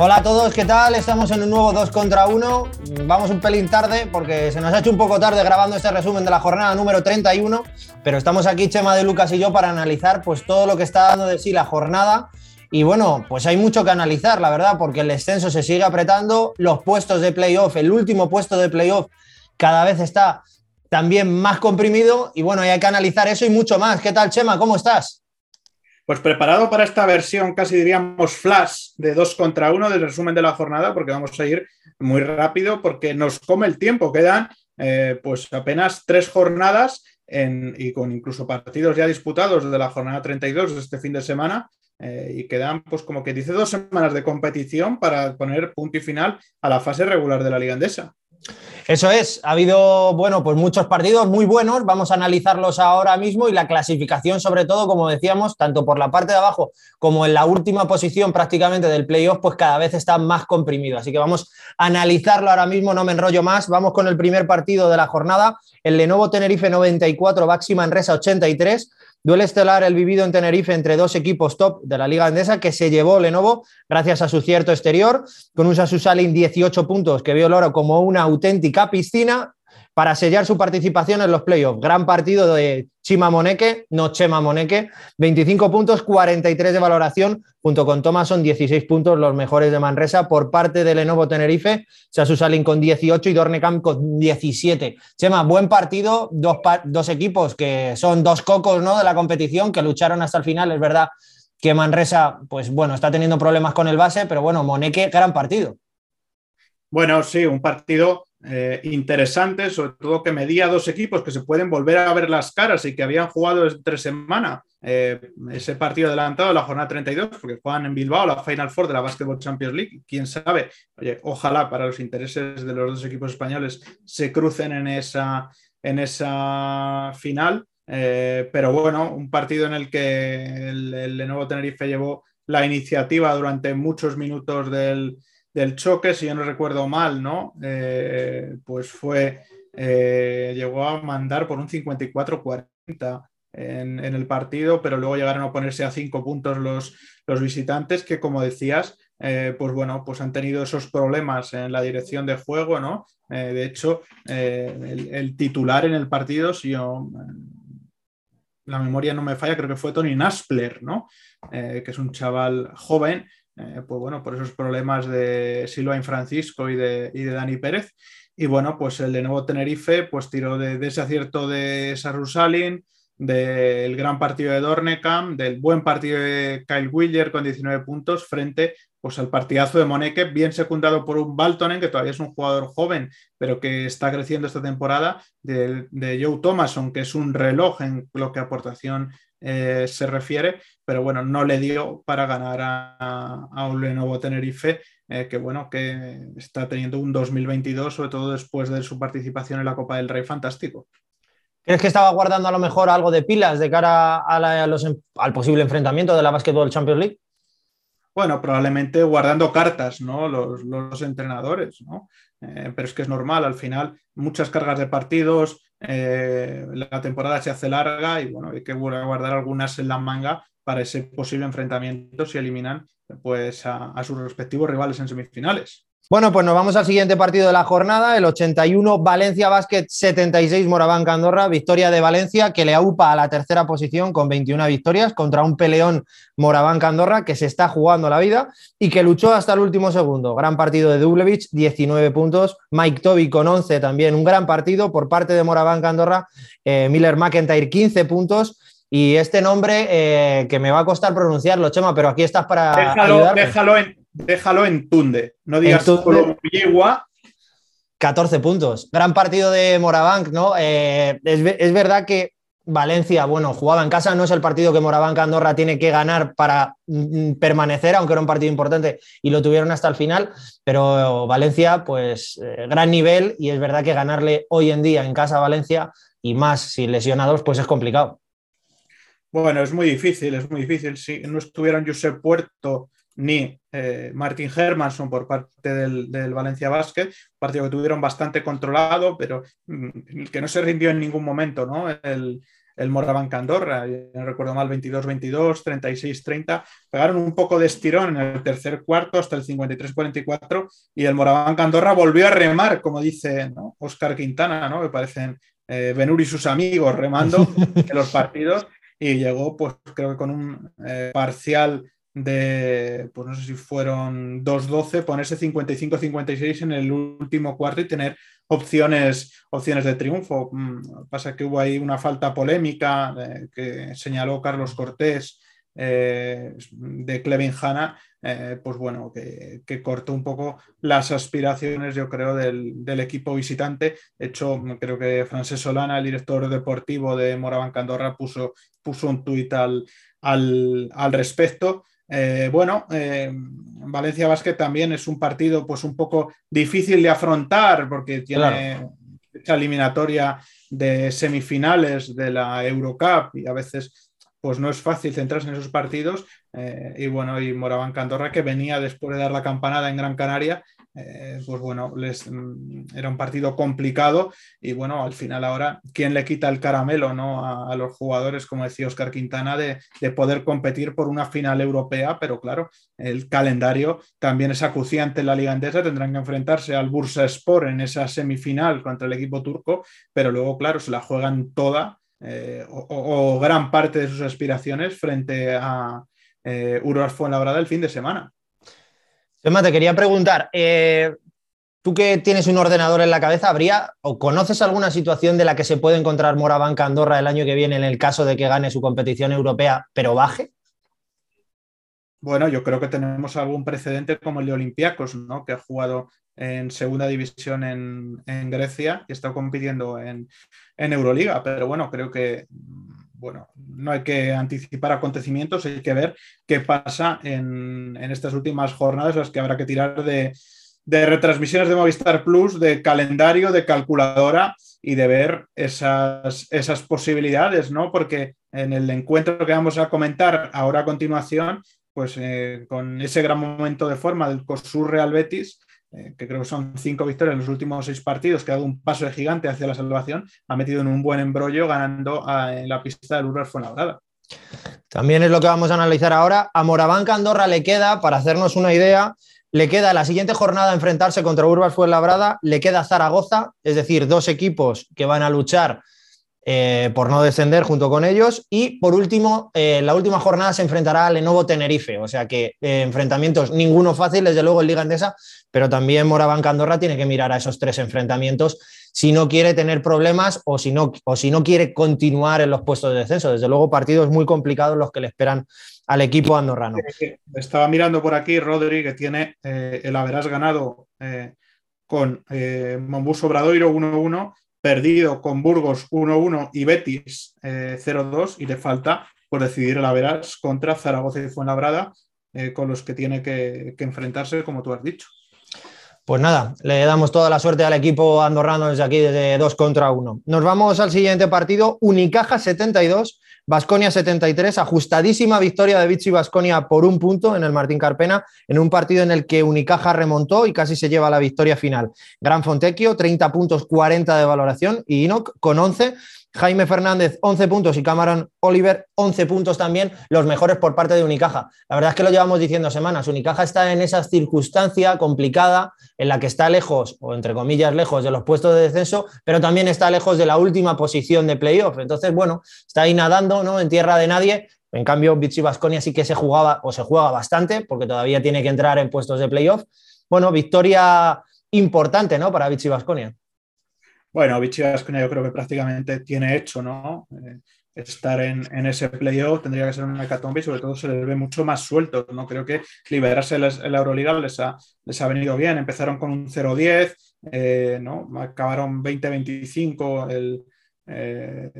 Hola a todos, ¿qué tal? Estamos en un nuevo 2 contra 1. Vamos un pelín tarde porque se nos ha hecho un poco tarde grabando este resumen de la jornada número 31, pero estamos aquí Chema de Lucas y yo para analizar pues todo lo que está dando de sí la jornada. Y bueno, pues hay mucho que analizar, la verdad, porque el descenso se sigue apretando, los puestos de playoff, el último puesto de playoff cada vez está también más comprimido y bueno, hay que analizar eso y mucho más. ¿Qué tal, Chema? ¿Cómo estás? Pues preparado para esta versión, casi diríamos flash de dos contra uno del resumen de la jornada, porque vamos a ir muy rápido, porque nos come el tiempo. Quedan eh, pues apenas tres jornadas y con incluso partidos ya disputados de la jornada 32 de este fin de semana. Eh, y quedan, pues como que dice, dos semanas de competición para poner punto y final a la fase regular de la Liga Andesa. Eso es, ha habido, bueno, pues muchos partidos muy buenos, vamos a analizarlos ahora mismo y la clasificación sobre todo, como decíamos, tanto por la parte de abajo como en la última posición prácticamente del playoff, pues cada vez está más comprimido. Así que vamos a analizarlo ahora mismo, no me enrollo más, vamos con el primer partido de la jornada, el Lenovo Tenerife 94, Baxi Manresa 83. Duele estelar el vivido en Tenerife entre dos equipos top de la Liga Andesa que se llevó Lenovo gracias a su cierto exterior, con un Sasu-Salin 18 puntos que vio el oro como una auténtica piscina para sellar su participación en los playoffs. Gran partido de Chima Moneque, no Chema Moneque, 25 puntos, 43 de valoración, junto con Thomason, 16 puntos, los mejores de Manresa por parte de Lenovo Tenerife, Sasu Salin con 18 y Dornecamp con 17. Chema, buen partido, dos, dos equipos que son dos cocos ¿no? de la competición, que lucharon hasta el final, es verdad que Manresa, pues bueno, está teniendo problemas con el base, pero bueno, Moneque, gran partido. Bueno, sí, un partido eh, interesante, sobre todo que medía dos equipos que se pueden volver a ver las caras y que habían jugado entre semana eh, ese partido adelantado de la jornada 32, porque juegan en Bilbao la Final Four de la Basketball Champions League. Quién sabe, oye, ojalá para los intereses de los dos equipos españoles se crucen en esa, en esa final. Eh, pero bueno, un partido en el que el, el Lenovo Tenerife llevó la iniciativa durante muchos minutos del, del choque, si yo no recuerdo mal, ¿no? Eh, pues fue, eh, llegó a mandar por un 54-40 en, el partido, pero luego llegaron a ponerse a cinco puntos los, los visitantes, que como decías, eh, pues bueno, pues han tenido esos problemas en la dirección de juego, ¿no? de hecho, el, titular en el partido, si yo la memoria no me falla, creo que fue Tony Naspler, ¿no? que es un chaval joven eh, pues bueno, por esos problemas de Silvain Francisco y de, y de Dani Pérez. Y bueno, pues el de nuevo Tenerife pues tiró de, ese acierto de Sarusalin, del gran partido de Dornekam, del buen partido de Kyle Willer con 19 puntos frente pues, al partidazo de Moneke, bien secundado por un Baltonen, que todavía es un jugador joven, pero que está creciendo esta temporada, de, de Joe Thomason, que es un reloj en lo que aportación eh, se refiere, pero bueno, no le dio para ganar a, un Lenovo Tenerife, eh, que bueno, que está teniendo un 2022, sobre todo después de su participación en la Copa del Rey, fantástico. ¿Crees que estaba guardando a lo mejor algo de pilas de cara al posible enfrentamiento de la Basketball Champions League? Bueno, probablemente guardando cartas, ¿no? Los, entrenadores, ¿no? Eh, pero es que es normal, al final, muchas cargas de partidos, eh, la temporada se hace larga y bueno, hay que guardar algunas en la manga para ese posible enfrentamiento si eliminan pues, a, sus respectivos rivales en semifinales. Bueno, pues nos vamos al siguiente partido de la jornada, el 81 Valencia Basket 76 Moraván Andorra, victoria de Valencia que le aupa a la tercera posición con 21 victorias contra un peleón Moraván Andorra que se está jugando la vida y que luchó hasta el último segundo. Gran partido de Dublevich, 19 puntos, Mike Toby con 11 también, un gran partido por parte de Moraván Andorra, eh, Miller McIntyre 15 puntos. Y este nombre eh, que me va a costar pronunciarlo, Chema, pero aquí estás para. Déjalo, déjalo en, déjalo en Tunde, no digas solo 14 puntos. Gran partido de Morabank, ¿no? Eh, es, verdad que Valencia, bueno, jugaba en casa, no es el partido que Morabank Andorra tiene que ganar para mm, permanecer, aunque era un partido importante y lo tuvieron hasta el final, pero Valencia, pues eh, gran nivel y es verdad que ganarle hoy en día en casa a Valencia y más sin lesionados, pues es complicado. Bueno, es muy difícil, es muy difícil. Si no estuvieran Josep Puerto ni eh, Martin Hermanson por parte del, Valencia Basket, partido que tuvieron bastante controlado, pero mm, que no se rindió en ningún momento, ¿no? El, el Moraván Candorra, no recuerdo mal, 22-22, 36-30, pegaron un poco de estirón en el tercer cuarto hasta el 53-44 y el Moraván Candorra volvió a remar, como dice Oscar Quintana, ¿no? que parecen eh, Benur y sus amigos remando en los partidos y llegó, pues creo que con un eh, parcial de, pues no sé si fueron 2-12, ponerse 55-56 en el último cuarto y tener opciones, opciones de triunfo. Mm, pasa que hubo ahí una falta polémica eh, que señaló Carlos Cortés eh, de Clevin Hanna, eh, pues bueno, que, cortó un poco las aspiraciones, yo creo, del, equipo visitante. De hecho, creo que Francés Solana, el director deportivo de Moraván Candorra, puso, puso un tuit al, al, al respecto. Eh, bueno, eh, Valencia Basket también es un partido pues un poco difícil de afrontar porque tiene esa eliminatoria de semifinales de la Eurocup y a veces pues no es fácil centrarse en esos partidos. Eh, y bueno, y Moraván Candorra que venía después de dar la campanada en Gran Canaria eh, pues bueno, les, mm, era un partido complicado y bueno, al final ahora, ¿quién le quita el caramelo ¿no? a, los jugadores, como decía Oscar Quintana, de, poder competir por una final europea? Pero claro, el calendario también es acuciante en la Liga Endesa, tendrán que enfrentarse al Bursa Sport en esa semifinal contra el equipo turco, pero luego, claro, se la juegan toda eh, o, gran parte de sus aspiraciones frente a eh, Uruguay Fuenlabrada el fin de semana. Emma, te quería preguntar, eh, tú que tienes un ordenador en la cabeza, ¿habría o conoces alguna situación de la que se puede encontrar Morabanca Andorra el año que viene en el caso de que gane su competición europea, pero baje? Bueno, yo creo que tenemos algún precedente como el de Olympiacos, ¿no? que ha jugado en segunda división en, Grecia y está compitiendo en, en Euroliga, pero bueno, creo que bueno, no hay que anticipar acontecimientos, hay que ver qué pasa en, estas últimas jornadas, las que habrá que tirar de, retransmisiones de Movistar Plus, de calendario, de calculadora y de ver esas, esas posibilidades, ¿no? Porque en el encuentro que vamos a comentar ahora a continuación, pues eh, con ese gran momento de forma del COSUR Real Betis, eh, que creo que son cinco victorias en los últimos seis partidos, que ha dado un paso de gigante hacia la salvación, ha metido en un buen embrollo ganando en la pista del Ural Fuenlabrada. También es lo que vamos a analizar ahora. A Morabanca Andorra le queda, para hacernos una idea, le queda la siguiente jornada enfrentarse contra Urbas Fuenlabrada, le queda Zaragoza, es decir, dos equipos que van a luchar eh, por no descender junto con ellos. Y por último, eh, la última jornada se enfrentará a Lenovo Tenerife, o sea que eh, enfrentamientos ninguno fácil, desde luego en Liga Endesa, pero también Moraván Candorra tiene que mirar a esos tres enfrentamientos si no quiere tener problemas o si no, o si no quiere continuar en los puestos de descenso. Desde luego, partidos muy complicados los que le esperan al equipo andorrano. Estaba mirando por aquí, Rodri, que tiene el haberás ganado con Mombus Obradoiro 1-1 perdido con Burgos 1-1 y Betis 0-2 eh, y le falta por decidir el Averas contra Zaragoza y Fuenlabrada, eh, con los que tiene que, enfrentarse, como tú has dicho. Pues nada, le damos toda la suerte al equipo andorrano desde aquí, desde 2 contra 1. Nos vamos al siguiente partido, Unicaja 72, Basconia 73, ajustadísima victoria de Vichy Basconia por un punto en el Martín Carpena, en un partido en el que Unicaja remontó y casi se lleva la victoria final. Gran Fontecchio, 30 puntos, 40 de valoración, y Inoc con 11 Jaime Fernández, 11 puntos y Cameron Oliver, 11 puntos también, los mejores por parte de Unicaja. La verdad es que lo llevamos diciendo semanas. Unicaja está en esa circunstancia complicada en la que está lejos, o entre comillas lejos, de los puestos de descenso, pero también está lejos de la última posición de playoff. Entonces, bueno, está ahí nadando ¿no? en tierra de nadie. En cambio, Vichy Vasconia sí que se jugaba o se juega bastante, porque todavía tiene que entrar en puestos de playoff. Bueno, victoria importante ¿no? para Vichy Vasconia. Bueno, Vichy Vasconia yo creo que prácticamente tiene hecho, ¿no? Eh, estar en, ese playoff tendría que ser un hecatombe y sobre todo se les ve mucho más suelto, ¿no? Creo que liberarse en la Euroliga les ha, les ha venido bien. Empezaron con un 0-10, eh, ¿no? Acabaron 20-25 eh,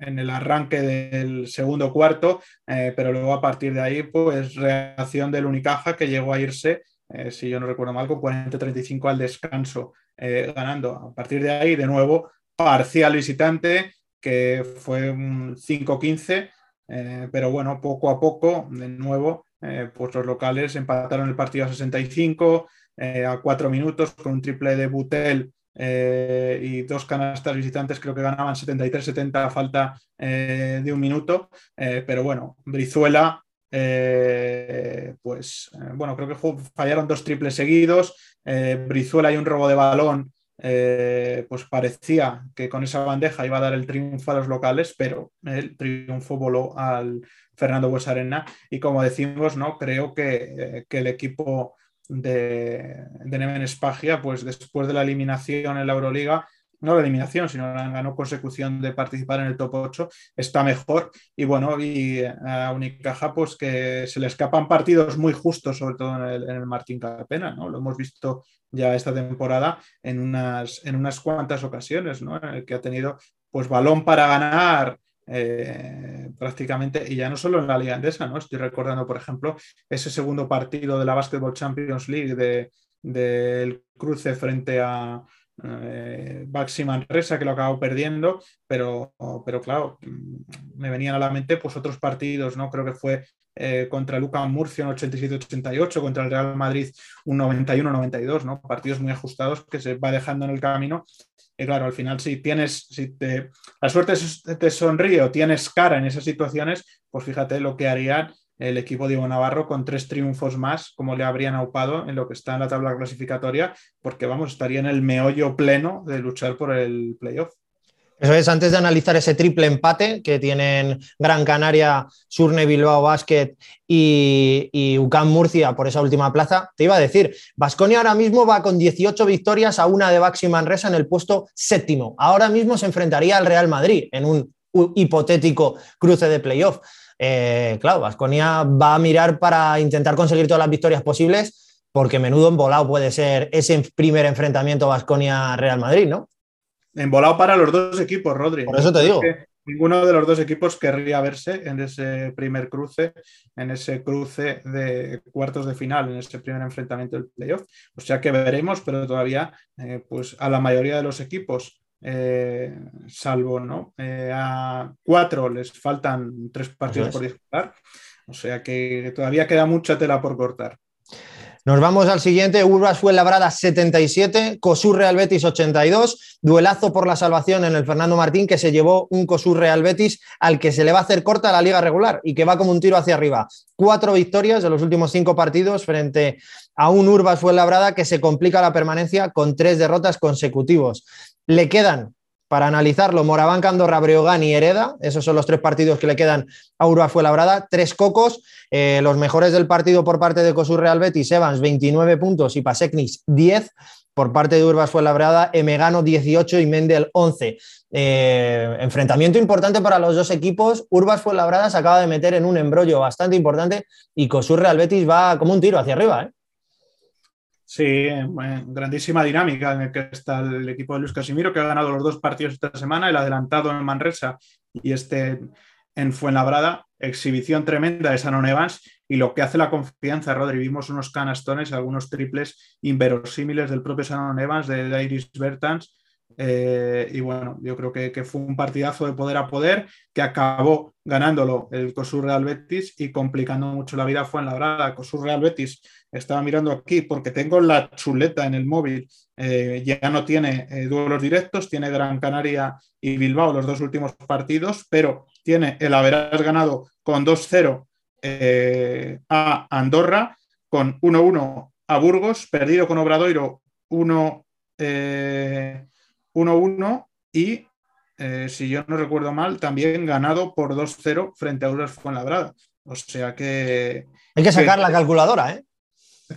en el arranque del segundo cuarto, pero luego a partir de ahí, pues reacción del Unicaja que llegó a irse, si yo no recuerdo mal, con 40-35 al descanso. Eh, ganando. A partir de ahí, de nuevo, parcial visitante, que fue un 5-15, eh, pero bueno, poco a poco, de nuevo, eh, pues los locales empataron el partido a 65, a 4 minutos, con un triple de Butel eh, y dos canastas visitantes creo que ganaban 73-70 a falta eh, de un minuto, pero bueno, Brizuela, pues bueno, creo que fallaron dos triples seguidos, Brizuela y un robo de balón eh, pues parecía que con esa bandeja iba a dar el triunfo a los locales, pero el triunfo voló al Fernando Buesarena y como decimos, ¿no? creo que, que el equipo de, de Neven Espagia, pues después de la eliminación en la Euroliga, no la eliminación, sino la ganó consecución de participar en el top 8, está mejor. Y bueno, y a Unicaja, pues que se le escapan partidos muy justos, sobre todo en el, Martín Carpena, ¿no? Lo hemos visto ya esta temporada en unas, en unas cuantas ocasiones, ¿no? En el que ha tenido pues balón para ganar eh, prácticamente, y ya no solo en la Liga Andesa, ¿no? Estoy recordando, por ejemplo, ese segundo partido de la Basketball Champions League del de, cruce frente a, eh, Baxi Manresa, que lo acabó perdiendo, pero, pero claro, me venían a la mente pues otros partidos, ¿no? Creo que fue eh, contra Luca Murcia un 87-88, contra el Real Madrid un 91-92, ¿no? Partidos muy ajustados que se va dejando en el camino. Y claro, al final, si tienes, si te, la suerte te sonríe o tienes cara en esas situaciones, pues fíjate lo que harían el equipo Ivo Navarro con tres triunfos más, como le habrían aupado en lo que está en la tabla clasificatoria, porque vamos, estaría en el meollo pleno de luchar por el playoff. Eso es, antes de analizar ese triple empate que tienen Gran Canaria, Surne Bilbao Basket y, y UCAM Murcia por esa última plaza, te iba a decir, Vasconia ahora mismo va con 18 victorias a una de Baxi Manresa en el puesto séptimo. Ahora mismo se enfrentaría al Real Madrid en un hipotético cruce de playoff. Eh, claro, Vasconia va a mirar para intentar conseguir todas las victorias posibles, porque menudo embolado puede ser ese primer enfrentamiento Vasconia-Real Madrid, ¿no? Embolado para los dos equipos, Rodri. Por eso te digo. ninguno de los dos equipos querría verse en ese primer cruce, en ese cruce de cuartos de final, en ese primer enfrentamiento del playoff. O sea que veremos, pero todavía, eh, pues a la mayoría de los equipos eh, salvo ¿no? Eh, a cuatro les faltan tres partidos por disputar. O sea que todavía queda mucha tela por cortar. Nos vamos al siguiente, Urbas fue labrada 77, Cosur Real Betis 82, duelazo por la salvación en el Fernando Martín que se llevó un Cosur Real Betis al que se le va a hacer corta la liga regular y que va como un tiro hacia arriba. Cuatro victorias de los últimos cinco partidos frente a un Urbas fue labrada que se complica la permanencia con tres derrotas consecutivos. Le quedan para analizarlo, Moraván, Andorra, Breogán y Hereda. Esos son los tres partidos que le quedan a Urbas Fuenlabrada. Tres cocos. Eh, los mejores del partido por parte de Cosur Real Betis, Evans, 29 puntos y Pasecnis, 10. Por parte de Urbas Fuenlabrada, Emegano, 18 y Mendel, 11. Eh, enfrentamiento importante para los dos equipos. Urbas Fuenlabrada se acaba de meter en un embrollo bastante importante y Cosur Real Betis va como un tiro hacia arriba. ¿eh? Sí, grandísima dinámica en el que está el equipo de Luis Casimiro, que ha ganado los dos partidos esta semana, el adelantado en Manresa y este en Fuenlabrada. Exhibición tremenda de Sanon Evans y lo que hace la confianza, Rodri. Vimos unos canastones, algunos triples inverosímiles del propio Sanon Evans, de Iris Bertans. Eh, y bueno, yo creo que, fue un partidazo de poder a poder que acabó ganándolo el COSUR Real Betis y complicando mucho la vida fue en la brada. COSUR Real Betis estaba mirando aquí porque tengo la chuleta en el móvil, eh, ya no tiene eh, duelos directos, tiene Gran Canaria y Bilbao los dos últimos partidos, pero tiene el haber ganado con 2-0 eh, a Andorra, con 1-1 a Burgos, perdido con Obradoiro 1-1 y, si yo no recuerdo mal, también ganado por 2-0 frente a Uras Fuenlabrada. O sea que... Hay que sacar la calculadora, ¿eh?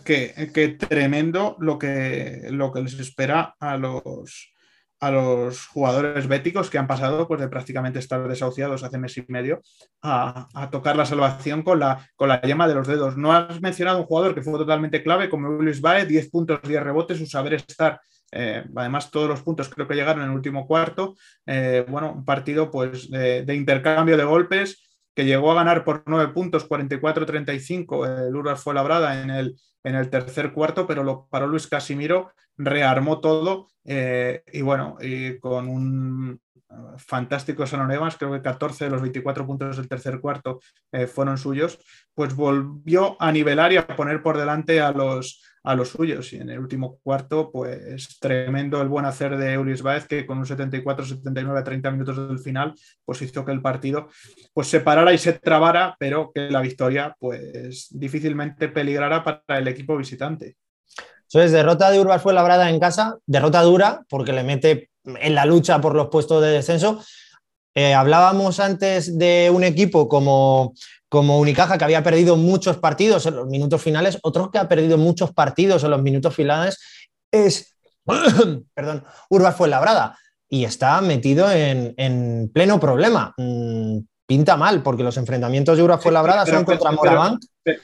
que, tremendo lo que, lo que les espera a los, a los jugadores béticos que han pasado pues, de prácticamente estar desahuciados hace mes y medio a, tocar la salvación con la, con la yema de los dedos. No has mencionado un jugador que fue totalmente clave como Luis Bae, 10 puntos, 10 rebotes, su saber estar. Eh, además, todos los puntos creo que llegaron en el último cuarto. Eh, bueno, un partido pues, de, intercambio de golpes que llegó a ganar por 9 puntos, 44-35. El Urbas fue labrada en el, en el tercer cuarto, pero lo paró Luis Casimiro, rearmó todo eh, y bueno, y con un fantástico San Evans, creo que 14 de los 24 puntos del tercer cuarto fueron suyos, pues volvió a nivelar y a poner por delante a los, a los suyos. Y en el último cuarto, pues tremendo el buen hacer de Ulis Baez, que con un 74-79 a 30 minutos del final, pues hizo que el partido pues se parara y se trabara, pero que la victoria pues difícilmente peligrara para el equipo visitante. Eso es, derrota de Urbas fue labrada en casa, derrota dura porque le mete en la lucha por los puestos de descenso. Eh, hablábamos antes de un equipo como como Unicaja, que había perdido muchos partidos en los minutos finales, otro que ha perdido muchos partidos en los minutos finales es, perdón, Urbas fue labrada y está metido en, pleno problema. Mm, pinta mal, porque los enfrentamientos de Urbas fue labrada son contra Morabank pero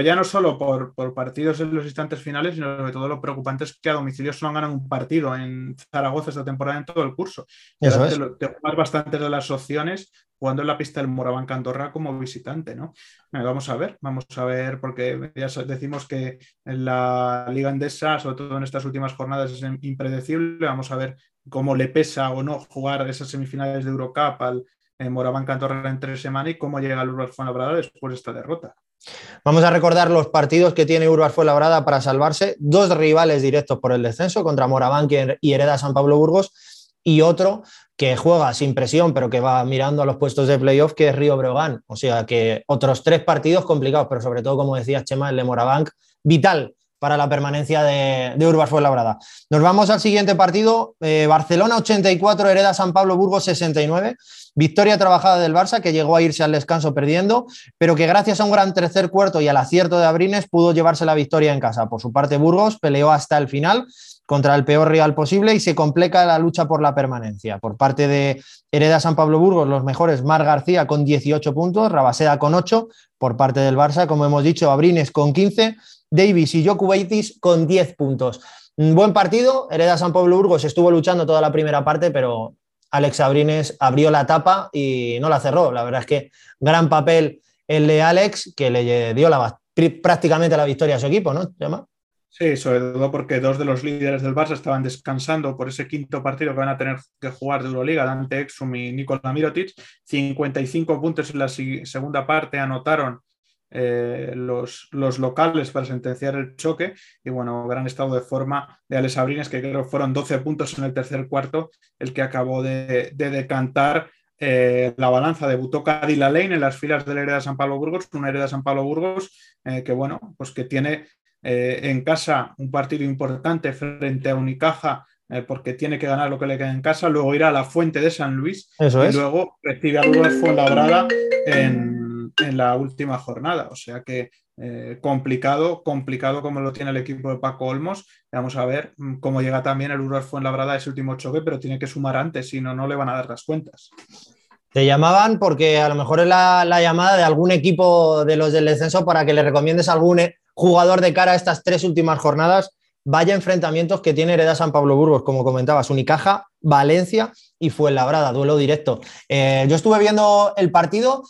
ya no solo por, partidos en los instantes finales, sino sobre todo lo preocupante es que a domicilio solo han ganado un partido en Zaragoza esta temporada en todo el curso. Eso es. te, te bastantes de las opciones jugando en la pista del Moraván Andorra como visitante, ¿no? Vamos a ver, vamos a ver, porque ya decimos que en la Liga Endesa, sobre todo en estas últimas jornadas, es impredecible. Vamos a ver cómo le pesa o no jugar esas semifinales de Eurocup al eh, Moraván Andorra en tres semanas y cómo llega el Urbas Fuenlabrada después de esta derrota. Vamos a recordar los partidos que tiene Urbas Fuenlabrada para salvarse. Dos rivales directos por el descenso contra Moraván y Hereda San Pablo Burgos y otro que juega sin presión, pero que va mirando a los puestos de playoff, que es Río Breogán. O sea que otros tres partidos complicados, pero sobre todo, como decía Chema, el de Morabank, vital para la permanencia de, de Urbas Fuenlabrada. Nos vamos al siguiente partido, eh, Barcelona 84, Hereda San Pablo Burgos 69. Victoria trabajada del Barça, que llegó a irse al descanso perdiendo, pero que gracias a un gran tercer cuarto y al acierto de Abrines pudo llevarse la victoria en casa. Por su parte, Burgos peleó hasta el final contra el peor rival posible y se complica la lucha por la permanencia. Por parte de Hereda San Pablo Burgos, los mejores, Mar García con 18 puntos, Rabaseda con 8, por parte del Barça, como hemos dicho, Abrines con 15, Davis y Jokubaitis con 10 puntos. Un buen partido, Hereda San Pablo Burgos estuvo luchando toda la primera parte, pero Alex Abrines abrió la tapa y no la cerró. La verdad es que gran papel el de Alex, que le dio prácticamente la victoria a su equipo, ¿no? Sí, sobre todo porque dos de los líderes del Barça estaban descansando por ese quinto partido que van a tener que jugar de Euroliga, Dante Exum y Nikola Mirotic. 55 puntos en la segunda parte anotaron eh, los, los, locales para sentenciar el choque. Y bueno, gran estado de forma de Alex Abrines, que creo que fueron 12 puntos en el tercer cuarto, el que acabó de, decantar eh, la balanza. Debutó Cadila Lane en las filas del Hereda San Pablo Burgos, una Hereda San Pablo Burgos eh, que bueno, pues que tiene en casa un partido importante frente a Unicaja porque tiene que ganar lo que le queda en casa, luego irá a la Fuente de San Luis y luego recibe a Lourdes Fuenlabrada en, en la última jornada. O sea que eh, complicado, complicado como lo tiene el equipo de Paco Olmos. Vamos a ver mm, cómo llega también el Uruguay Fuenlabrada ese último choque, pero tiene que sumar antes, si no, no le van a dar las cuentas. Te llamaban porque a lo mejor es la, llamada de algún equipo de los del descenso para que le recomiendes a algún eh, jugador de cara a estas tres últimas jornadas. Vaya enfrentamientos que tiene Hereda San Pablo Burgos, como comentabas, Unicaja, Valencia y Fuenlabrada, duelo directo. Eh, yo estuve viendo el partido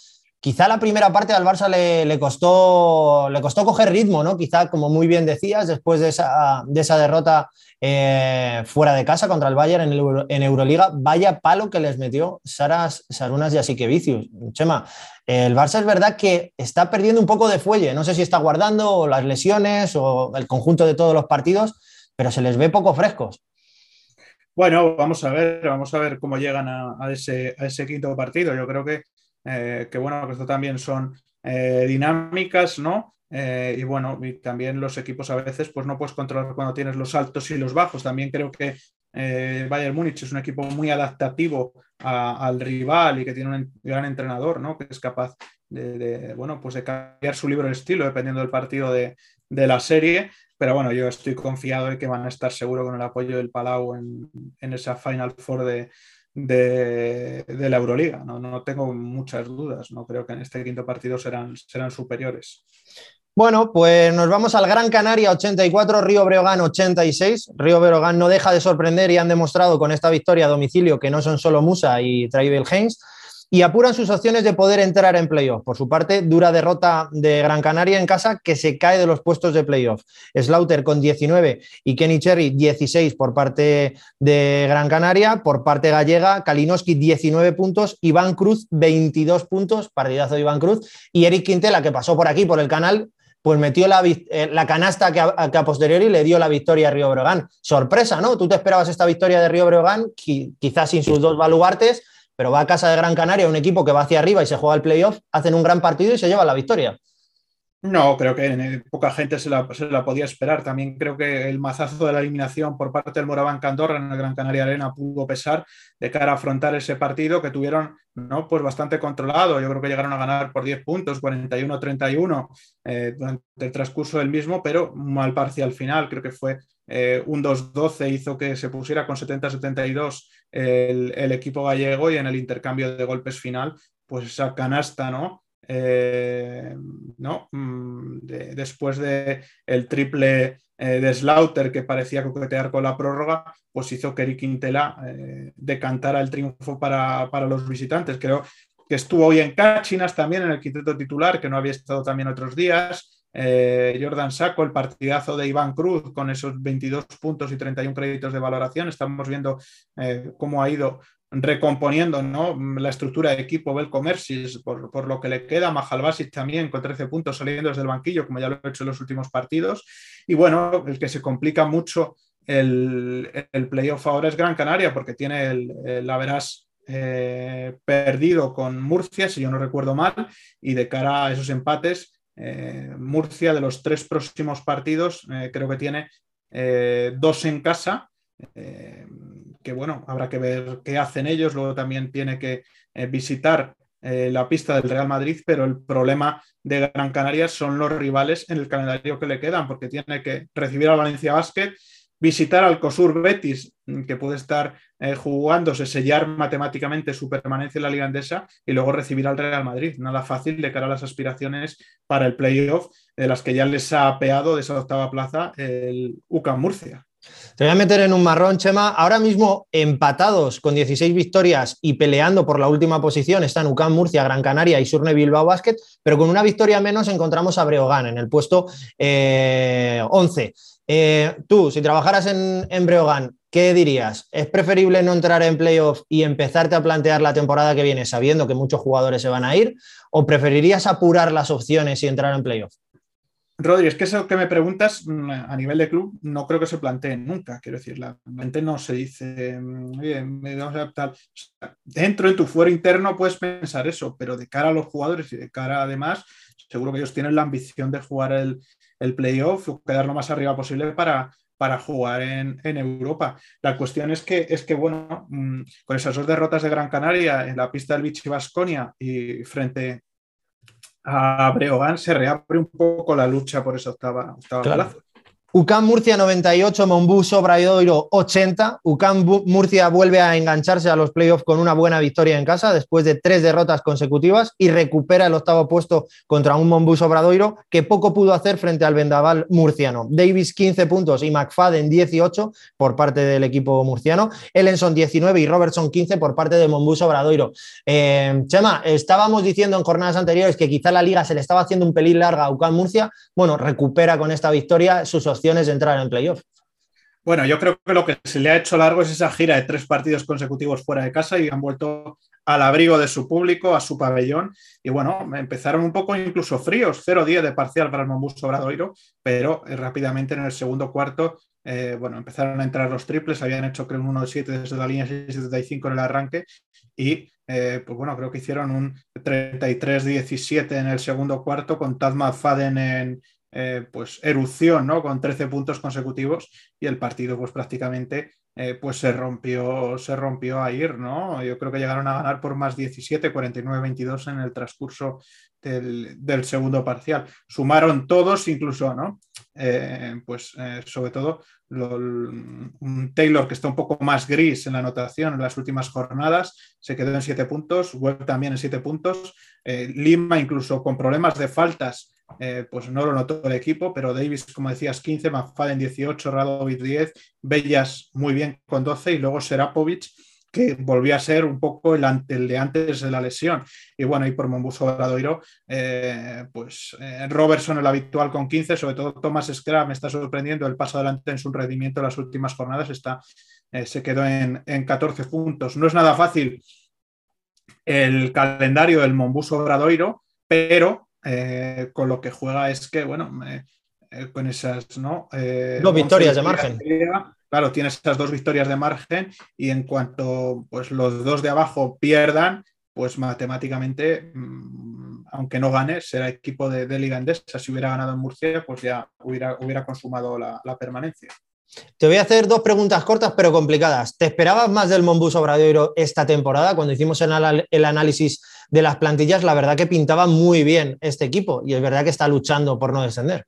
Quizá la primera parte al Barça le, costó, le costó coger ritmo, ¿no? Quizá, como muy bien decías, después de esa, de esa derrota eh, fuera de casa contra el Bayern en, Euroliga, vaya palo que les metió Saras, Sarunas y Asiquevicius. Chema, el Barça es verdad que está perdiendo un poco de fuelle. No sé si está guardando las lesiones o el conjunto de todos los partidos, pero se les ve poco frescos. Bueno, vamos a ver, vamos a ver cómo llegan a, ese, a ese quinto partido. Yo creo que eh, que bueno, que esto también son eh, dinámicas, ¿no? Eh, y bueno, y también los equipos a veces pues no puedes controlar cuando tienes los altos y los bajos. También creo que Bayern Múnich es un equipo muy adaptativo al rival y que tiene un gran entrenador, ¿no? Que es capaz de, bueno, pues de cambiar su libro de estilo dependiendo del partido de, la serie. Pero bueno, yo estoy confiado de que van a estar seguro con el apoyo del Palau en, en esa Final Four de, de, la Euroliga. ¿no? no, tengo muchas dudas. No creo que en este quinto partido serán, serán superiores. Bueno, pues nos vamos al Gran Canaria 84, Río Breogán 86. Río Breogán no deja de sorprender y han demostrado con esta victoria a domicilio que no son solo Musa y Travel Haynes. Y apuran sus opciones de poder entrar en playoff. Por su parte, dura derrota de Gran Canaria en casa que se cae de los puestos de playoff. Slaughter con 19 y Kenny Cherry 16 por parte de Gran Canaria. Por parte gallega, Kalinowski 19 puntos, Iván Cruz 22 puntos, partidazo de Iván Cruz, y Eric Quintela, que pasó por aquí, por el canal, pues metió la, eh, canasta que a, posteriori le dio la victoria a Río Breogán. Sorpresa, ¿no? Tú te esperabas esta victoria de Río Breogán, quizás sin sus dos baluartes, pero va a casa de Gran Canaria, un equipo que va hacia arriba y se juega el playoff, hacen un gran partido y se lleva la victoria. No, creo que poca gente se la, podía esperar. También creo que el mazazo de la eliminación por parte del Moraván Candorra en el Gran Canaria Arena pudo pesar de cara a afrontar ese partido que tuvieron ¿no? pues bastante controlado. Yo creo que llegaron a ganar por 10 puntos, 41-31 eh, durante el transcurso del mismo, pero mal parcial final. Creo que fue eh, un 2-12, hizo que se pusiera con 70-72 el, equipo gallego y en el intercambio de golpes final, pues esa canasta, ¿no? Eh, ¿no? Mm, después del el triple eh, de Slaughter que parecía coquetear con la prórroga, pues hizo que Eric Quintela eh, decantara el triunfo para, los visitantes. Creo que estuvo hoy en Cachinas también en el quinteto titular, que no había estado también otros días. Jordan Saco, el partidazo de Iván Cruz con esos 22 puntos y 31 créditos de valoración. Estamos viendo cómo ha ido recomponiendo ¿no? la estructura de equipo Belcomersis por, por lo que le queda, Majalbasic también con 13 puntos saliendo desde el banquillo, como ya lo he hecho en los últimos partidos. Y bueno, el que se complica mucho el, playoff ahora es Gran Canaria, porque tiene el, el eh, perdido con Murcia, si yo no recuerdo mal, y de cara a esos empates, eh, Murcia de los tres próximos partidos eh, creo que tiene dos en casa que bueno, habrá que ver qué hacen ellos. Luego también tiene que eh, visitar eh, la pista del Real Madrid, pero el problema de Gran Canaria son los rivales en el calendario que le quedan, porque tiene que recibir al Valencia Basket, visitar al COSUR Betis, mm, que puede estar eh, jugándose, sellar matemáticamente su permanencia en la Liga Andesa, y luego recibir al Real Madrid. Nada fácil de cara a las aspiraciones para el playoff, de las que ya les ha apeado de esa octava plaza el UCAM Murcia. Te voy a meter en un marrón, Chema. Ahora mismo empatados con 16 victorias y peleando por la última posición están UCAM Murcia, Gran Canaria y Surne Bilbao Basket, pero con una victoria menos encontramos a Breogán en el puesto 11. Eh, tú, si trabajaras en, en Breogán, ¿qué dirías? ¿Es preferible no entrar en playoff y empezarte a plantear la temporada que viene sabiendo que muchos jugadores se van a ir? ¿O preferirías apurar las opciones y entrar en playoff? Rodri, es que eso que me preguntas mm, a nivel de club no creo que se plantee nunca. Quiero decir, la mente no se dice, mm, vamos a. Dentro en tu fuero interno puedes pensar eso, pero de cara a los jugadores y de cara además, seguro que ellos tienen la ambición de jugar el, el playoff o quedar lo más arriba posible para, para jugar en, Europa. La cuestión es que, es que bueno, mm, con esas dos derrotas de Gran Canaria en la pista del Vichy Vasconia y frente a Breogán se reabre un poco la lucha por esa octava, octava plaza. UCAM Murcia 98, Monbus Obradoiro 80. UCAM Murcia vuelve a engancharse a los playoffs con una buena victoria en casa después de tres derrotas consecutivas y recupera el octavo puesto contra un Monbus Obradoiro que poco pudo hacer frente al Vendaval murciano. Davis 15 puntos y McFadden 18 por parte del equipo murciano. Ellenson 19 y Robertson 15 por parte de Monbus Obradoiro. Eh, Chema, estábamos diciendo en jornadas anteriores que quizá la liga se le estaba haciendo un pelín larga a UCAM Murcia. Bueno, recupera con esta victoria sus opciones de entrar en playoff. Bueno, yo creo que lo que se le ha hecho largo es esa gira de tres partidos consecutivos fuera de casa y han vuelto al abrigo de su público, a su pabellón. Y bueno, empezaron un poco incluso fríos, 0-10 de parcial para el Mombus Obradoiro, pero eh, rápidamente en el segundo cuarto, eh, bueno, empezaron a entrar los triples, habían hecho creo un 1-7 desde la línea 6-75 en el arranque y eh, pues bueno, creo que hicieron un 33-17 en el segundo cuarto con Tazma Faden en, eh, pues erupción, ¿no? Con 13 puntos consecutivos y el partido pues prácticamente eh, pues se rompió, se rompió a ir, ¿no? Yo creo que llegaron a ganar por más 17, 49-22 en el transcurso del, segundo parcial. Sumaron todos, incluso, ¿no? Eh, pues sobre todo Taylor que está un poco más gris en la anotación en las últimas jornadas, se quedó en 7 puntos, Webb también en 7 puntos, Lima incluso con problemas de faltas eh, pues no lo notó el equipo, pero Davis, como decías, 15, McFadden 18, Radovic 10, Bellas muy bien con 12 y luego Serapovic, que volvía a ser un poco el, el, de antes de la lesión. Y bueno, y por Mombuso Obradoiro, eh, pues eh, Robertson el habitual con 15, sobre todo Thomas Scrum me está sorprendiendo el paso adelante en su rendimiento en las últimas jornadas, está, se quedó en, en 14 puntos. No es nada fácil el calendario del Mombuso Obradoiro, pero con lo que juega es que, bueno, con esas, ¿no? Dos victorias de margen claro, tienes estas dos victorias de margen y en cuanto pues, los dos de abajo pierdan, pues matemáticamente, mm, aunque no gane, será equipo de, Liga Endesa. Si hubiera ganado en Murcia, pues ya hubiera, hubiera consumado la, permanencia. Te voy a hacer dos preguntas cortas pero complicadas. ¿Te esperabas más del Monbus Obradoiro esta temporada? Cuando hicimos el, análisis de las plantillas, la verdad que pintaba muy bien este equipo y es verdad que está luchando por no descender.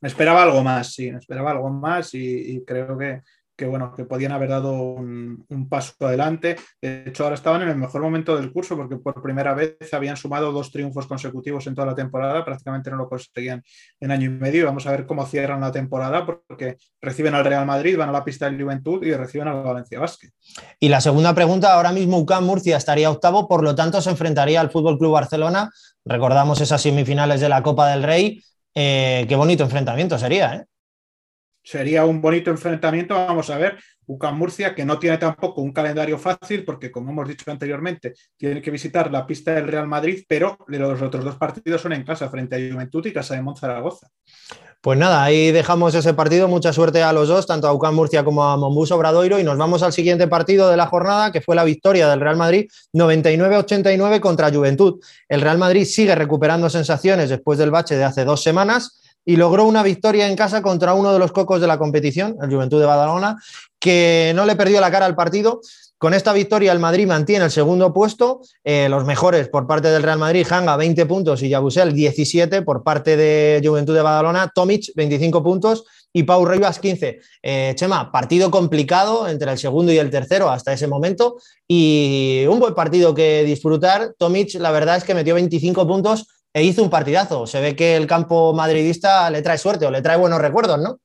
Me esperaba algo más, sí, me esperaba algo más y, creo que, bueno, que podían haber dado un, paso adelante. De hecho, ahora estaban en el mejor momento del curso porque por primera vez habían sumado dos triunfos consecutivos en toda la temporada, prácticamente no lo conseguían en año y medio. Vamos a ver cómo cierran la temporada porque reciben al Real Madrid, van a la pista del Juventud y reciben al Valencia Basket. Y la segunda pregunta, ahora mismo UCAM Murcia estaría octavo, por lo tanto se enfrentaría al Fútbol Club Barcelona. Recordamos esas semifinales de la Copa del Rey eh, qué bonito enfrentamiento sería, ¿eh? Sería un bonito enfrentamiento. Vamos a ver, UCAM Murcia, que no tiene tampoco un calendario fácil, porque como hemos dicho anteriormente, tiene que visitar la pista del Real Madrid, pero los otros dos partidos son en casa, frente a Juventud y Casa de Monzaragoza. Pues nada, ahí dejamos ese partido. Mucha suerte a los dos, tanto a UCAM Murcia como a Monbus Obradoiro. Y nos vamos al siguiente partido de la jornada, que fue la victoria del Real Madrid 99-89 contra Juventud. El Real Madrid sigue recuperando sensaciones después del bache de hace dos semanas y logró una victoria en casa contra uno de los cocos de la competición, el Juventud de Badalona, que no le perdió la cara al partido. Con esta victoria el Madrid mantiene el segundo puesto, eh, los mejores por parte del Real Madrid, Hanga 20 puntos y Yabusel 17 por parte de Juventud de Badalona, Tomic 25 puntos y Pau Rivas 15. Eh, Chema, partido complicado entre el segundo y el tercero hasta ese momento y un buen partido que disfrutar. Tomic la verdad es que metió 25 puntos e hizo un partidazo. Se ve que el campo madridista le trae suerte o le trae buenos recuerdos, ¿no?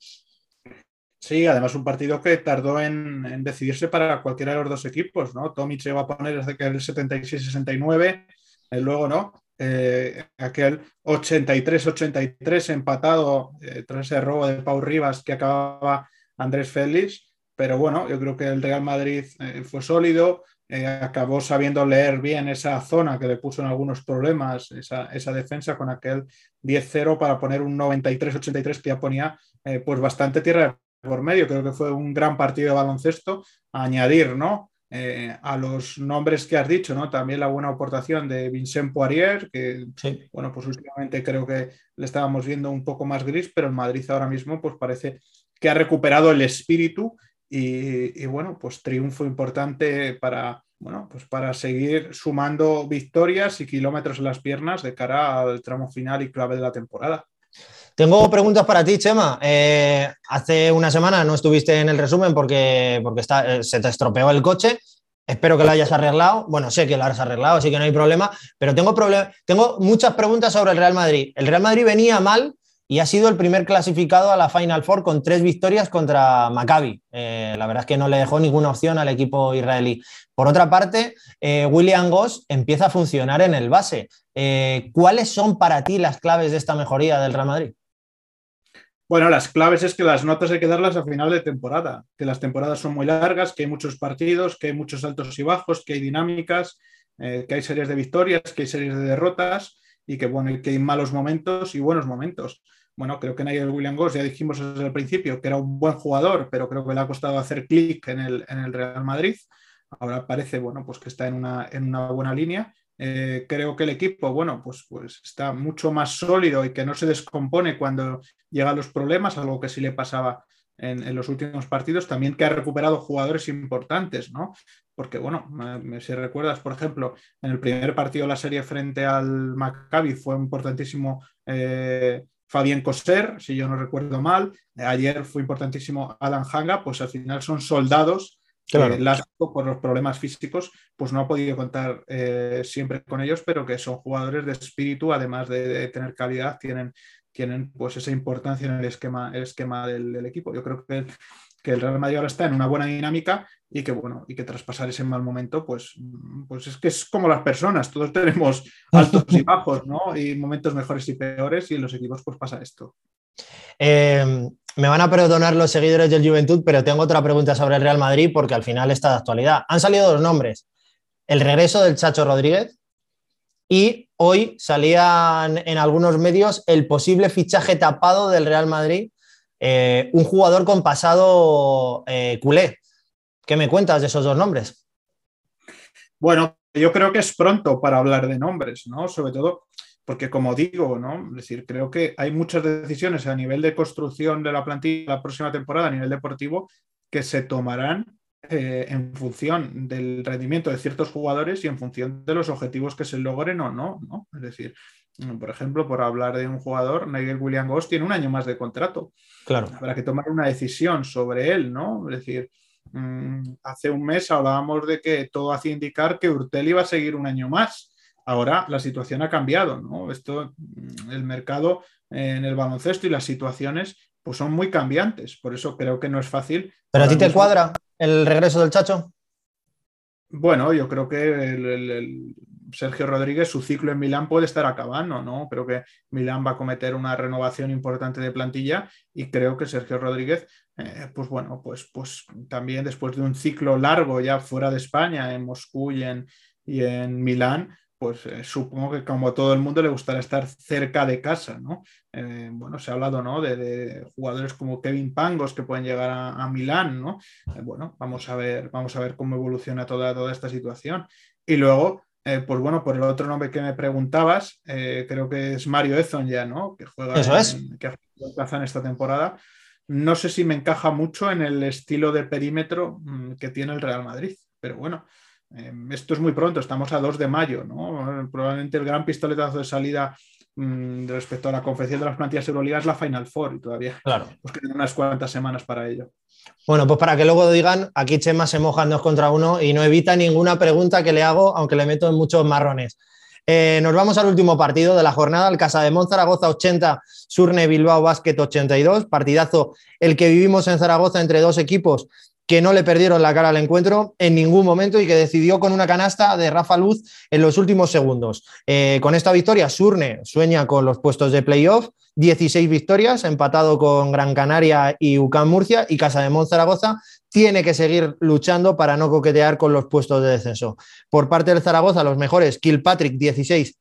Sí, además un partido que tardó en, decidirse para cualquiera de los dos equipos, ¿no? Tomic se iba a poner desde que el 76-69, eh, luego no, eh, aquel 83-83 empatado eh, tras ese robo de Pau Rivas que acababa Andrés Félix, pero bueno, yo creo que el Real Madrid fue sólido, eh, acabó sabiendo leer bien esa zona que le puso en algunos problemas, esa, defensa con aquel 10-0 para poner un 93-83 que ya ponía eh, pues bastante tierra por medio. Creo que fue un gran partido de baloncesto. añadir, ¿no? Eh, a los nombres que has dicho, ¿no? También la buena aportación de Vincent Poirier, que, bueno, pues últimamente creo que le estábamos viendo un poco más gris, pero el Madrid ahora mismo, pues parece que ha recuperado el espíritu y, bueno, pues triunfo importante para, bueno, pues para seguir sumando victorias y kilómetros en las piernas de cara al tramo final y clave de la temporada. Tengo preguntas para ti, Chema. Eh, hace una semana no estuviste en el resumen porque, porque eh, se te estropeó el coche. Espero que lo hayas arreglado. Bueno, sé que lo has arreglado, así que no hay problema. Pero tengo, tengo muchas preguntas sobre el Real Madrid. El Real Madrid venía mal y ha sido el primer clasificado a la Final Four con tres victorias contra Maccabi. Eh, la verdad es que no le dejó ninguna opción al equipo israelí. Por otra parte, eh, William Goss empieza a funcionar en el base. Eh, ¿Cuáles son para ti las claves de esta mejoría del Real Madrid? Bueno, las claves es que las notas hay que darlas a final de temporada, que las temporadas son muy largas, que hay muchos partidos, que hay muchos altos y bajos, que hay dinámicas, que hay series de victorias, que hay series de derrotas y que, bueno, que hay malos momentos y buenos momentos bueno, creo que Nigel William Goss, ya dijimos desde el principio que era un buen jugador, pero creo que le ha costado hacer clic en el, en el, Real Madrid. Ahora parece, bueno, pues que está en una, en una buena línea. Eh, creo que el equipo, bueno, pues, pues está mucho más sólido y que no se descompone cuando llegan los problemas, algo que sí le pasaba en, en, los últimos partidos, también que ha recuperado jugadores importantes, ¿no? Porque, bueno, si recuerdas, por ejemplo, en el primer partido de la serie frente al Maccabi fue importantísimo eh, Fabián Coser, si yo no recuerdo mal. Ayer fue importantísimo Alan Hanga, pues al final son soldados que por los problemas físicos, pues no ha podido contar eh, siempre con ellos, pero que son jugadores de espíritu, además de, tener calidad, tienen, tienen pues esa importancia en el esquema, el esquema del, equipo. Yo creo que, que el Real Madrid ahora está en una buena dinámica y que bueno, y que traspasar ese mal momento, pues, pues es que es como las personas, todos tenemos altos y bajos, ¿no? Y momentos mejores y peores, y en los equipos pues pasa esto. Eh, me van a perdonar los seguidores del Juventud, pero tengo otra pregunta sobre el Real Madrid porque al final está de actualidad. Han salido dos nombres. El regreso del Chacho Rodríguez y hoy salían en algunos medios el posible fichaje tapado del Real Madrid, eh, un jugador con pasado eh, culé. ¿Qué me cuentas de esos dos nombres? Bueno, yo creo que es pronto para hablar de nombres, ¿no? Sobre todo porque, como digo, ¿no? Es decir, creo que hay muchas decisiones a nivel de construcción de la plantilla la próxima temporada a nivel deportivo que se tomarán eh, en función del rendimiento de ciertos jugadores y en función de los objetivos que se logren o no, ¿no? Es decir, por ejemplo, por hablar de un jugador, Nigel William Goss tiene un año más de contrato. Claro. Habrá que tomar una decisión sobre él, ¿no? Es decir, hace un mes hablábamos de que todo hacía indicar que Urtel iba a seguir un año más. Ahora la situación ha cambiado, ¿no? Esto, mm, el mercado en el baloncesto y las situaciones pues son muy cambiantes. Por eso creo que no es fácil. ¿Pero a ti te cuadra el regreso del Chacho? Bueno, yo creo que el, Sergio Rodríguez, su ciclo en Milán puede estar acabando, ¿no? Creo que Milán va a cometer una renovación importante de plantilla y creo que Sergio Rodríguez, eh, pues bueno, pues, pues también después de un ciclo largo ya fuera de España, en Moscú y en, y en Milán, pues eh, supongo que como a todo el mundo le gustará estar cerca de casa, ¿no? Eh, bueno, se ha hablado, ¿no? De, jugadores como Kevin Pangos que pueden llegar a, Milán, ¿no? Bueno, vamos a ver, vamos a ver cómo evoluciona toda, toda esta situación. Y luego, pues bueno, por el otro nombre que me preguntabas, creo que es Mario Ezon ya, ¿no? Que juega Eso es. que en esta temporada. No sé si me encaja mucho en el estilo de perímetro mm, que tiene el Real Madrid, pero bueno, Em, esto es muy pronto, estamos a 2 de mayo, ¿no? Probablemente el gran pistoletazo de salida mm, respecto a la confección de las plantillas Euroliga es la Final Four y todavía claro. pues quedan unas cuantas semanas para ello. Bueno, pues para que luego digan, aquí Chema se mojan dos contra uno y no evita ninguna pregunta que le hago, aunque le meto en muchos marrones. Eh, nos vamos al último partido de la jornada, el Casa de Zaragoza 80, Surne Bilbao Basket 82, partidazo el que vivimos en Zaragoza entre dos equipos que no le perdieron la cara al encuentro en ningún momento y que decidió con una canasta de Rafa Luz en los últimos segundos. Eh, con esta victoria, Surne sueña con los puestos de playoff, 16 victorias, empatado con Gran Canaria y UCAM Murcia, y Casa de Zaragoza tiene que seguir luchando para no coquetear con los puestos de descenso. Por parte del Zaragoza, los mejores, Kilpatrick 16,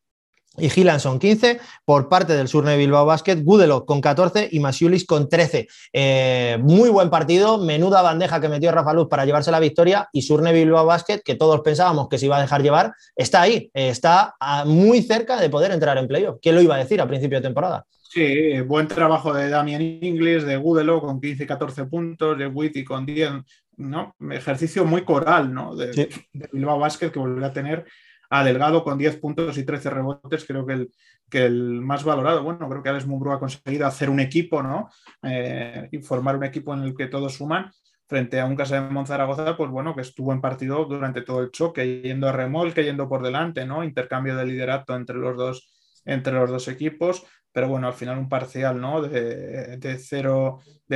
y Gilanson 15 por parte del Surne Bilbao Basket, Gudelo con 14 y Masiulis con 13. Eh, muy buen partido, menuda bandeja que metió Rafa Luz para llevarse la victoria y Surne Bilbao Basket, que todos pensábamos que se iba a dejar llevar, está ahí, está muy cerca de poder entrar en playoff. ¿Quién lo iba a decir a principio de temporada? Sí, buen trabajo de Damian Inglis, de Gudelo con 15 y 14 puntos, de Witty con 10, ¿no? Ejercicio muy coral, ¿no? De, de Bilbao Basket que volverá a tener a Delgado con 10 puntos y 13 rebotes, creo que el, que el más valorado. Bueno, creo que Alex Mumbrú ha conseguido hacer un equipo, ¿no? Eh, y formar un equipo en el que todos suman frente a un Casa de Monzaragoza, pues bueno, que estuvo en partido durante todo el choque, yendo a remolque, yendo por delante, ¿no? Intercambio de liderato entre los dos, entre los dos equipos, pero bueno, al final un parcial, ¿no? De, de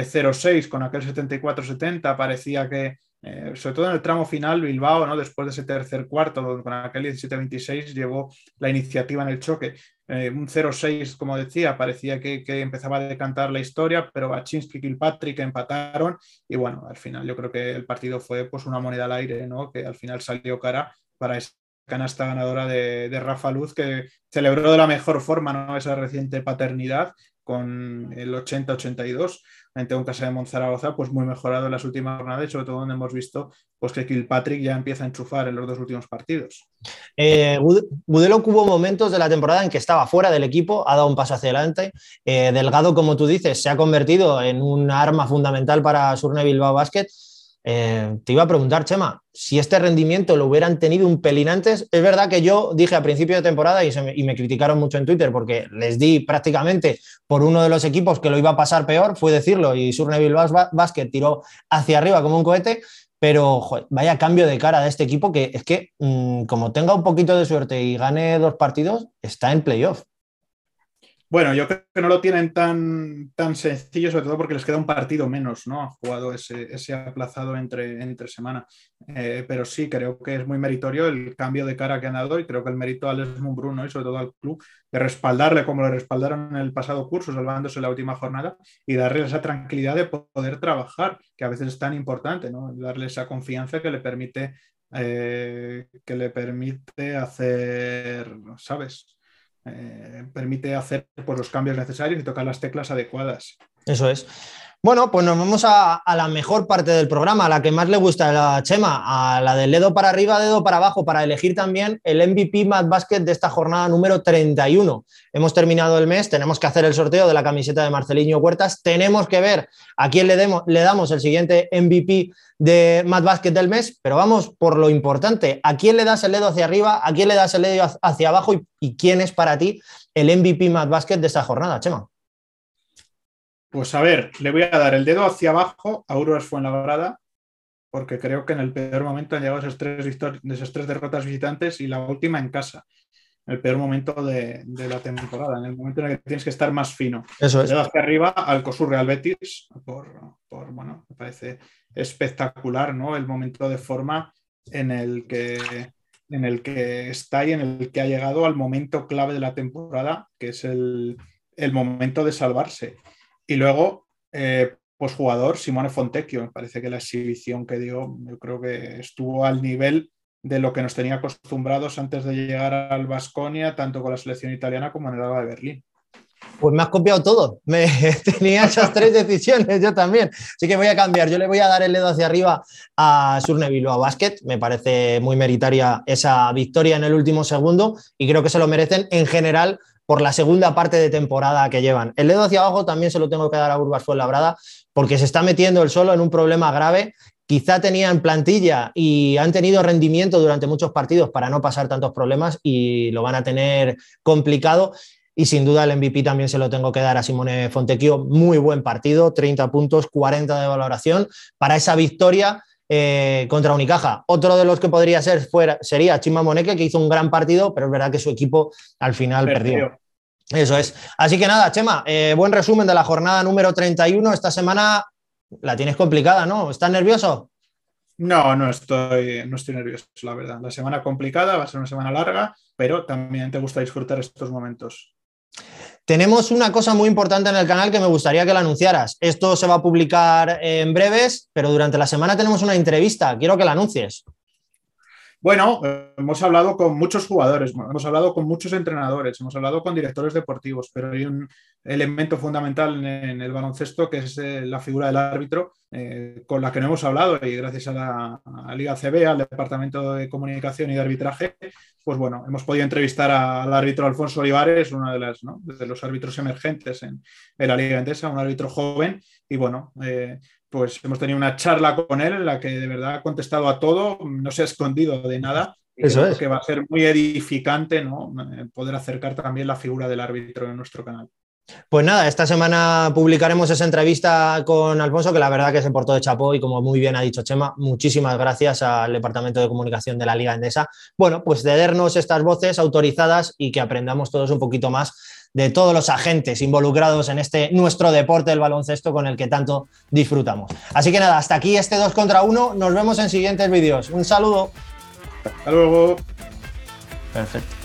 0-6 con aquel 74-70, parecía que, eh, sobre todo en el tramo final, Bilbao, ¿no? después de ese tercer cuarto, con aquel 17-26, llevó la iniciativa en el choque. Eh, un 0-6, como decía, parecía que, empezaba a decantar la historia, pero Baczynski y Kilpatrick empataron y bueno, al final yo creo que el partido fue pues una moneda al aire, ¿no? que al final salió cara para esa canasta ganadora de, de Rafa Luz, que celebró de la mejor forma ¿no? esa reciente paternidad con el 80-82 ante un Casa de Monzaragoza pues muy mejorado en las últimas jornadas y sobre todo donde hemos visto pues que Kilpatrick ya empieza a enchufar en los dos últimos partidos. Eh, hubo momentos de la temporada en que estaba fuera del equipo, ha dado un paso hacia adelante. Eh, Delgado, como tú dices, se ha convertido en un arma fundamental para Surne Bilbao Basket eh, te iba a preguntar, Chema, si este rendimiento lo hubieran tenido un pelín antes, es verdad que yo dije a principio de temporada y, me, criticaron mucho en Twitter porque les di prácticamente por uno de los equipos que lo iba a pasar peor, fue decirlo, y Surneville Basket tiró hacia arriba como un cohete, pero vaya cambio de cara de este equipo que es que mm, como tenga un poquito de suerte y gane dos partidos, está en playoff. Bueno, yo creo que no lo tienen tan, tan sencillo, sobre todo porque les queda un partido menos, ¿no? Han jugado ese, ese aplazado entre, entre semana. Eh, pero sí, creo que es muy meritorio el cambio de cara que han dado y creo que el mérito a Les Bruno y sobre todo al club de respaldarle como le respaldaron en el pasado curso, salvándose la última jornada y darle esa tranquilidad de poder trabajar, que a veces es tan importante, ¿no? Darle esa confianza que le permite, eh, que le permite hacer, ¿sabes? Eh, permite hacer pues, los cambios necesarios y tocar las teclas adecuadas. Eso es. Bueno, pues nos vamos a, la mejor parte del programa, a la que más le gusta a Chema, a la del dedo para arriba, dedo para abajo, para elegir también el MVP Mad Basket de esta jornada número 31. Hemos terminado el mes, tenemos que hacer el sorteo de la camiseta de Marceliño Huertas, tenemos que ver a quién le, le damos el siguiente MVP de Mad Basket del mes, pero vamos por lo importante, ¿a quién le das el dedo hacia arriba, a quién le das el dedo hacia abajo y, y quién es para ti el MVP Mad Basket de esta jornada, Chema? Pues a ver, le voy a dar el dedo hacia abajo a Uruguay Fuenlabrada, porque creo que en el peor momento han llegado esas tres, esas tres derrotas visitantes y la última en casa. En el peor momento de, la temporada, en el momento en el que tienes que estar más fino. Eso es. Dedo hacia arriba al COSUR Real Betis, por, por, bueno, me parece espectacular, ¿no? El momento de forma en el que en el que está y en el que ha llegado al momento clave de la temporada, que es el, el momento de salvarse. Y luego, eh, pues jugador, Simone Fontecchio, me parece que la exhibición que dio, yo creo que estuvo al nivel de lo que nos tenía acostumbrados antes de llegar al Vasconia, tanto con la selección italiana como en el Alba de Berlín. Pues me has copiado todo. Me, tenía esas tres decisiones yo también. Así que voy a cambiar. Yo le voy a dar el dedo hacia arriba a Surne a Basket. Me parece muy meritaria esa victoria en el último segundo y creo que se lo merecen en general por la segunda parte de temporada que llevan. El dedo hacia abajo también se lo tengo que dar a Urbas Fuenlabrada porque se está metiendo el solo en un problema grave. Quizá tenían plantilla y han tenido rendimiento durante muchos partidos para no pasar tantos problemas y lo van a tener complicado. Y sin duda el MVP también se lo tengo que dar a Simone Fontecchio. Muy buen partido, 30 puntos, 40 de valoración para esa victoria eh, contra Unicaja. Otro de los que podría ser fuera sería Chima Moneque, que hizo un gran partido, pero es verdad que su equipo al final perdió. Eso es. Así que nada, Chema, eh, buen resumen de la jornada número 31. Esta semana la tienes complicada, ¿no? ¿Estás nervioso? No, no estoy, no estoy nervioso, la verdad. La semana complicada, va a ser una semana larga, pero también te gusta disfrutar estos momentos. Tenemos una cosa muy importante en el canal que me gustaría que la anunciaras. Esto se va a publicar en breves, pero durante la semana tenemos una entrevista. Quiero que la anuncies. Bueno, hemos hablado con muchos jugadores, hemos hablado con muchos entrenadores, hemos hablado con directores deportivos, pero hay un elemento fundamental en el baloncesto que es eh, la figura del árbitro, eh, con la que no hemos hablado y gracias a la Liga CB, al Departamento de Comunicación y de Arbitraje, pues bueno, hemos podido entrevistar al árbitro Alfonso Olivares, uno de, las, de los árbitros emergentes en, la Liga Endesa, un árbitro joven, y bueno, eh, pues hemos tenido una charla con él en la que de verdad ha contestado a todo, no se ha escondido de nada. Eso es. Que va a ser muy edificante ¿no? Eh, poder acercar también la figura del árbitro en nuestro canal. Pues nada, esta semana publicaremos esa entrevista con Alfonso, que la verdad que se portó de chapó y como muy bien ha dicho Chema, muchísimas gracias al Departamento de Comunicación de la Liga Endesa. Bueno, pues de darnos estas voces autorizadas y que aprendamos todos un poquito más de todos los agentes involucrados en este nuestro deporte del baloncesto con el que tanto disfrutamos. Así que nada, hasta aquí este 2 contra 1. Nos vemos en siguientes vídeos. Un saludo. Hasta luego. Perfecto.